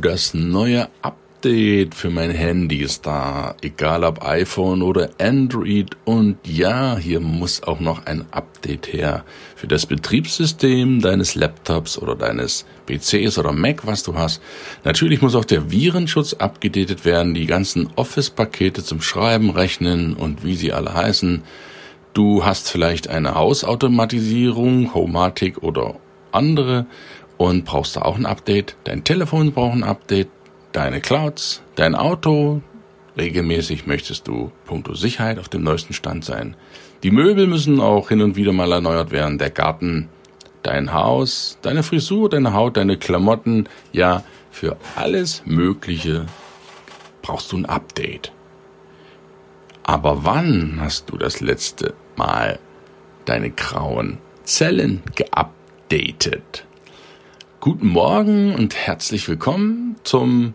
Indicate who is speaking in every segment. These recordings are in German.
Speaker 1: Das neue Update für mein Handy ist da. Egal ob iPhone oder Android. Und ja, hier muss auch noch ein Update her für das Betriebssystem deines Laptops oder deines PCs oder Mac, was du hast. Natürlich muss auch der Virenschutz abgedatet werden, die ganzen Office-Pakete zum Schreiben, Rechnen und wie sie alle heißen. Du hast vielleicht eine Hausautomatisierung, Homatic oder andere und brauchst du auch ein Update. Dein Telefon braucht ein Update, deine Clouds, dein Auto. Regelmäßig möchtest du puncto Sicherheit auf dem neuesten Stand sein. Die Möbel müssen auch hin und wieder mal erneuert werden. Der Garten, dein Haus, deine Frisur, deine Haut, deine Klamotten. Ja, für alles Mögliche brauchst du ein Update. Aber wann hast du das letzte Mal deine grauen Zellen geupdatet? Guten Morgen und herzlich willkommen zum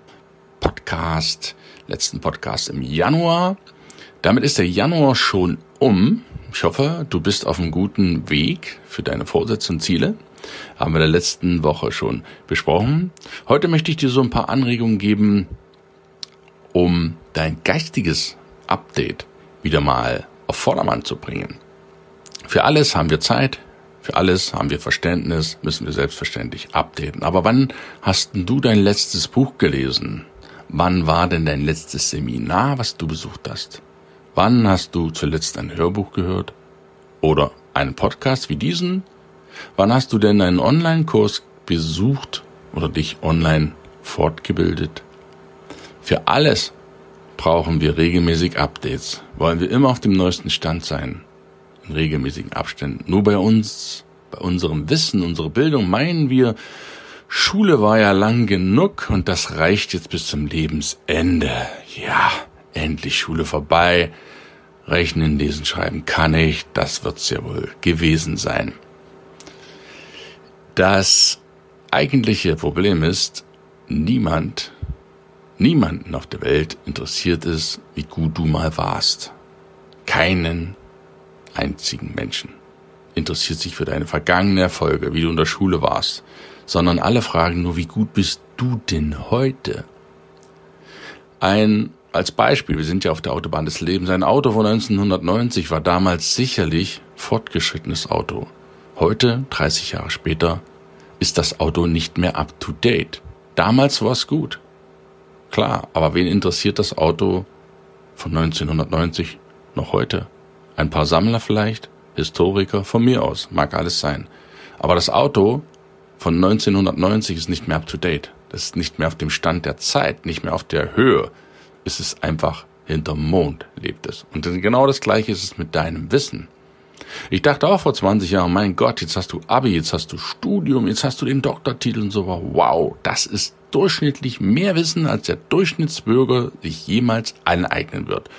Speaker 1: Podcast, letzten Podcast im Januar. Damit ist der Januar schon um. Ich hoffe, du bist auf einem guten Weg für deine Vorsätze und Ziele. Haben wir in der letzten Woche schon besprochen. Heute möchte ich dir so ein paar Anregungen geben, um dein geistiges Update wieder mal auf Vordermann zu bringen. Für alles haben wir Zeit, für alles haben wir Verständnis, müssen wir selbstverständlich updaten. Aber wann hast du dein letztes Buch gelesen? Wann war denn dein letztes Seminar, was du besucht hast? Wann hast du zuletzt ein Hörbuch gehört? Oder einen Podcast wie diesen? Wann hast du denn einen Online-Kurs besucht oder dich online fortgebildet? Für alles brauchen wir regelmäßig Updates. Wollen wir immer auf dem neuesten Stand sein in regelmäßigen Abständen. Nur bei uns, bei unserem Wissen, unserer Bildung meinen wir, Schule war ja lang genug und das reicht jetzt bis zum Lebensende. Ja, endlich Schule vorbei. Rechnen, lesen, schreiben kann ich. Das wird's ja wohl gewesen sein. Das eigentliche Problem ist, niemand, niemanden auf der Welt interessiert es, wie gut du mal warst. Keinen einzigen Menschen interessiert sich für deine vergangenen Erfolge, wie du in der Schule warst, sondern alle fragen nur, wie gut bist du denn heute? Ein, als Beispiel, wir sind ja auf der Autobahn des Lebens, ein Auto von 1990 war damals sicherlich fortgeschrittenes Auto. Heute, 30 Jahre später, ist das Auto nicht mehr up to date. Damals war es gut. Klar, aber wen interessiert das Auto von 1990 noch heute? Ein paar Sammler vielleicht, Historiker, von mir aus, mag alles sein. Aber das Auto von 1990 ist nicht mehr up to date. Das ist nicht mehr auf dem Stand der Zeit, nicht mehr auf der Höhe. Es ist einfach hinterm Mond lebt es. Und genau das gleiche ist es mit deinem Wissen. Ich dachte auch vor 20 Jahren, mein Gott, jetzt hast du Abi, jetzt hast du Studium, jetzt hast du den Doktortitel und so. Wow, das ist durchschnittlich mehr Wissen, als der Durchschnittsbürger sich jemals aneignen wird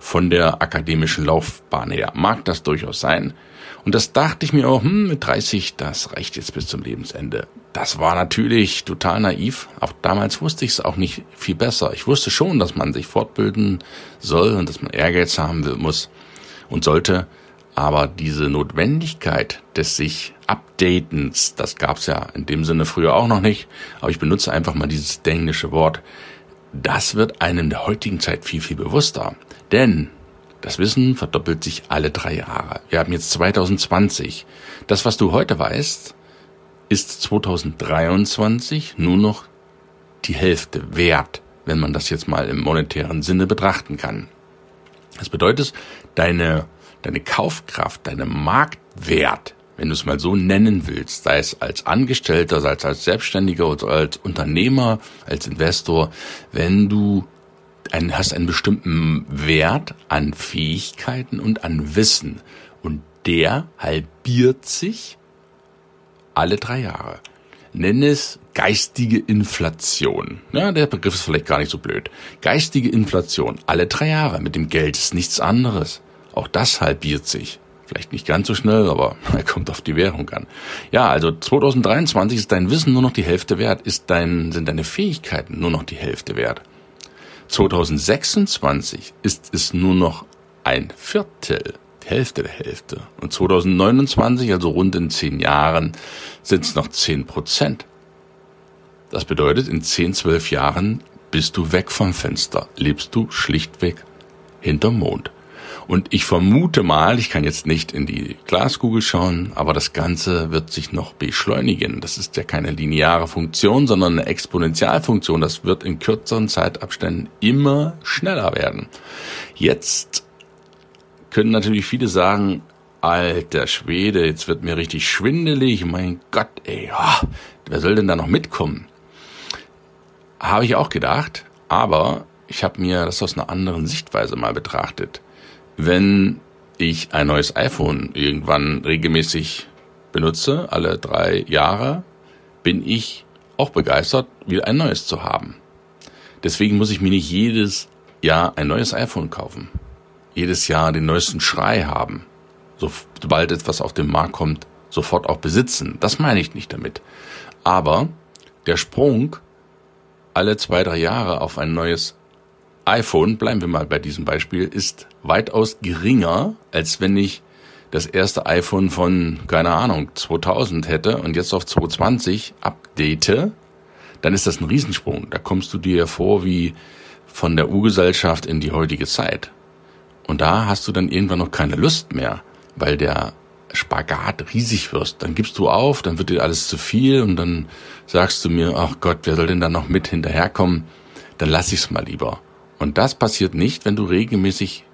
Speaker 1: von der akademischen Laufbahn her. Mag das durchaus sein. Und das dachte ich mir auch, hm, mit 30, das reicht jetzt bis zum Lebensende. Das war natürlich total naiv. Auch damals wusste ich es auch nicht viel besser. Ich wusste schon, dass man sich fortbilden soll und dass man Ehrgeiz haben will, muss und sollte. Aber diese Notwendigkeit des sich Updatens, das gab's ja in dem Sinne früher auch noch nicht. Aber ich benutze einfach mal dieses englische Wort. Das wird einem der heutigen Zeit viel, viel bewusster. Denn das Wissen verdoppelt sich alle drei Jahre. Wir haben jetzt 2020. Das, was du heute weißt, ist 2023 nur noch die Hälfte wert, wenn man das jetzt mal im monetären Sinne betrachten kann. Das bedeutet, deine, deine Kaufkraft, deine Marktwert, wenn du es mal so nennen willst, sei es als Angestellter, sei es als Selbstständiger oder als Unternehmer, als Investor, wenn du ein, hast einen bestimmten Wert an Fähigkeiten und an Wissen. Und der halbiert sich alle drei Jahre. nenne es geistige Inflation. Ja, der Begriff ist vielleicht gar nicht so blöd. Geistige Inflation, alle drei Jahre mit dem Geld ist nichts anderes. Auch das halbiert sich. Vielleicht nicht ganz so schnell, aber er kommt auf die Währung an. Ja, also 2023 ist dein Wissen nur noch die Hälfte wert, ist dein, sind deine Fähigkeiten nur noch die Hälfte wert. 2026 ist es nur noch ein Viertel, die Hälfte der Hälfte. Und 2029, also rund in zehn Jahren, sind es noch zehn Prozent. Das bedeutet, in zehn, zwölf Jahren bist du weg vom Fenster, lebst du schlichtweg hinterm Mond. Und ich vermute mal, ich kann jetzt nicht in die Glaskugel schauen, aber das Ganze wird sich noch beschleunigen. Das ist ja keine lineare Funktion, sondern eine Exponentialfunktion. Das wird in kürzeren Zeitabständen immer schneller werden. Jetzt können natürlich viele sagen, alter Schwede, jetzt wird mir richtig schwindelig. Mein Gott, ey, oh, wer soll denn da noch mitkommen? Habe ich auch gedacht, aber ich habe mir das aus einer anderen Sichtweise mal betrachtet. Wenn ich ein neues iPhone irgendwann regelmäßig benutze, alle drei Jahre, bin ich auch begeistert, wieder ein neues zu haben. Deswegen muss ich mir nicht jedes Jahr ein neues iPhone kaufen jedes Jahr den neuesten Schrei haben, sobald etwas auf den Markt kommt, sofort auch besitzen. Das meine ich nicht damit. Aber der Sprung alle zwei, drei Jahre auf ein neues iPhone, bleiben wir mal bei diesem Beispiel, ist weitaus geringer, als wenn ich das erste iPhone von, keine Ahnung, 2000 hätte und jetzt auf 220 update, dann ist das ein Riesensprung. Da kommst du dir vor wie von der Urgesellschaft in die heutige Zeit. Und da hast du dann irgendwann noch keine Lust mehr, weil der Spagat riesig wirst. Dann gibst du auf, dann wird dir alles zu viel und dann sagst du mir, ach Gott, wer soll denn da noch mit hinterherkommen? Dann lass ich's mal lieber. Und das passiert nicht, wenn du regelmäßig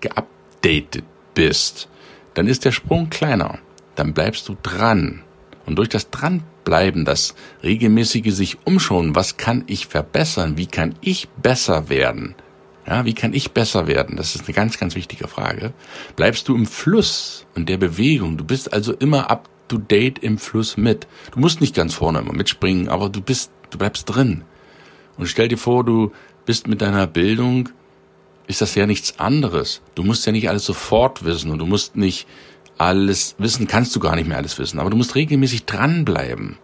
Speaker 1: geupdatet bist. Dann ist der Sprung kleiner. Dann bleibst du dran. Und durch das Dranbleiben, das regelmäßige sich umschauen, was kann ich verbessern, wie kann ich besser werden, ja, wie kann ich besser werden? Das ist eine ganz, ganz wichtige Frage. Bleibst du im Fluss und der Bewegung? Du bist also immer up to date im Fluss mit. Du musst nicht ganz vorne immer mitspringen, aber du bist, du bleibst drin. Und stell dir vor, du bist mit deiner Bildung, ist das ja nichts anderes. Du musst ja nicht alles sofort wissen und du musst nicht alles wissen, kannst du gar nicht mehr alles wissen, aber du musst regelmäßig dranbleiben.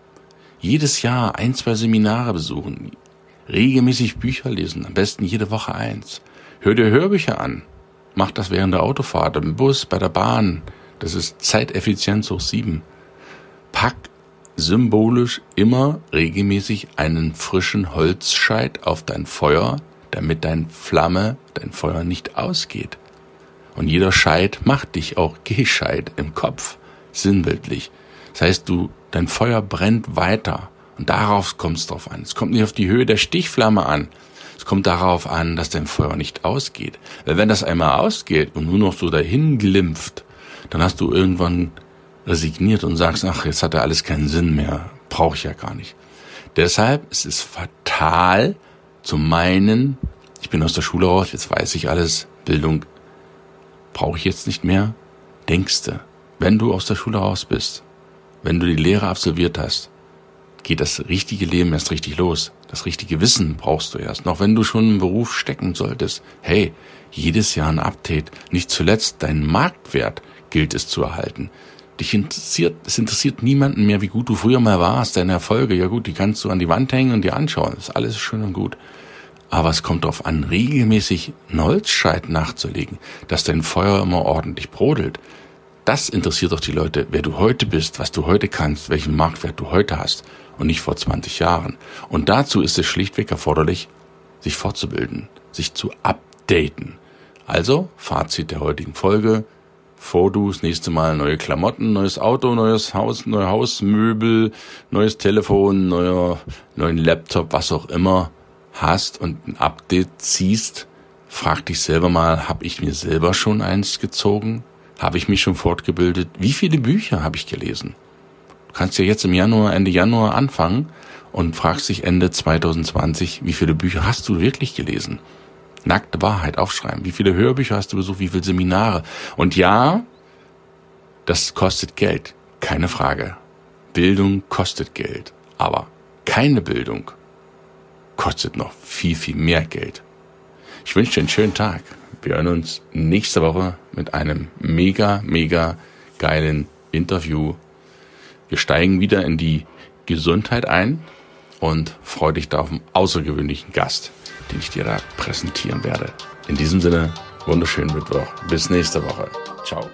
Speaker 1: Jedes Jahr ein, zwei Seminare besuchen, Regelmäßig Bücher lesen, am besten jede Woche eins. Hör dir Hörbücher an. Mach das während der Autofahrt, im Bus, bei der Bahn. Das ist Zeiteffizienz hoch sieben. Pack symbolisch immer regelmäßig einen frischen Holzscheit auf dein Feuer, damit dein Flamme, dein Feuer nicht ausgeht. Und jeder Scheit macht dich auch gescheit im Kopf, sinnbildlich. Das heißt, du, dein Feuer brennt weiter. Und darauf kommt es drauf an. Es kommt nicht auf die Höhe der Stichflamme an. Es kommt darauf an, dass dein Feuer nicht ausgeht. Weil wenn das einmal ausgeht und nur noch so dahin glimpft, dann hast du irgendwann resigniert und sagst, ach, jetzt hat er alles keinen Sinn mehr. Brauche ich ja gar nicht. Deshalb ist es fatal zu meinen, ich bin aus der Schule raus, jetzt weiß ich alles, Bildung brauche ich jetzt nicht mehr. Denkste, wenn du aus der Schule raus bist, wenn du die Lehre absolviert hast, geht das richtige Leben erst richtig los. Das richtige Wissen brauchst du erst. Noch wenn du schon im Beruf stecken solltest. Hey, jedes Jahr ein Update. Nicht zuletzt deinen Marktwert gilt es zu erhalten. Dich interessiert, es interessiert niemanden mehr, wie gut du früher mal warst, deine Erfolge. Ja gut, die kannst du an die Wand hängen und dir anschauen. Das ist alles schön und gut. Aber es kommt darauf an, regelmäßig einen Holzscheit nachzulegen, dass dein Feuer immer ordentlich brodelt. Das interessiert doch die Leute, wer du heute bist, was du heute kannst, welchen Marktwert du heute hast und nicht vor 20 Jahren. Und dazu ist es schlichtweg erforderlich, sich fortzubilden, sich zu updaten. Also, Fazit der heutigen Folge. Du das nächste Mal neue Klamotten, neues Auto, neues Haus, neue Hausmöbel, neues Telefon, neuer, neuen Laptop, was auch immer hast und ein Update ziehst, frag dich selber mal, habe ich mir selber schon eins gezogen? Habe ich mich schon fortgebildet? Wie viele Bücher habe ich gelesen? Du kannst ja jetzt im Januar, Ende Januar anfangen und fragst dich Ende 2020, wie viele Bücher hast du wirklich gelesen? Nackte Wahrheit aufschreiben. Wie viele Hörbücher hast du besucht? Wie viele Seminare? Und ja, das kostet Geld. Keine Frage. Bildung kostet Geld. Aber keine Bildung kostet noch viel, viel mehr Geld. Ich wünsche dir einen schönen Tag. Wir hören uns nächste Woche mit einem mega, mega geilen Interview. Wir steigen wieder in die Gesundheit ein und freue dich da auf einen außergewöhnlichen Gast, den ich dir da präsentieren werde. In diesem Sinne, wunderschönen Mittwoch. Bis nächste Woche. Ciao.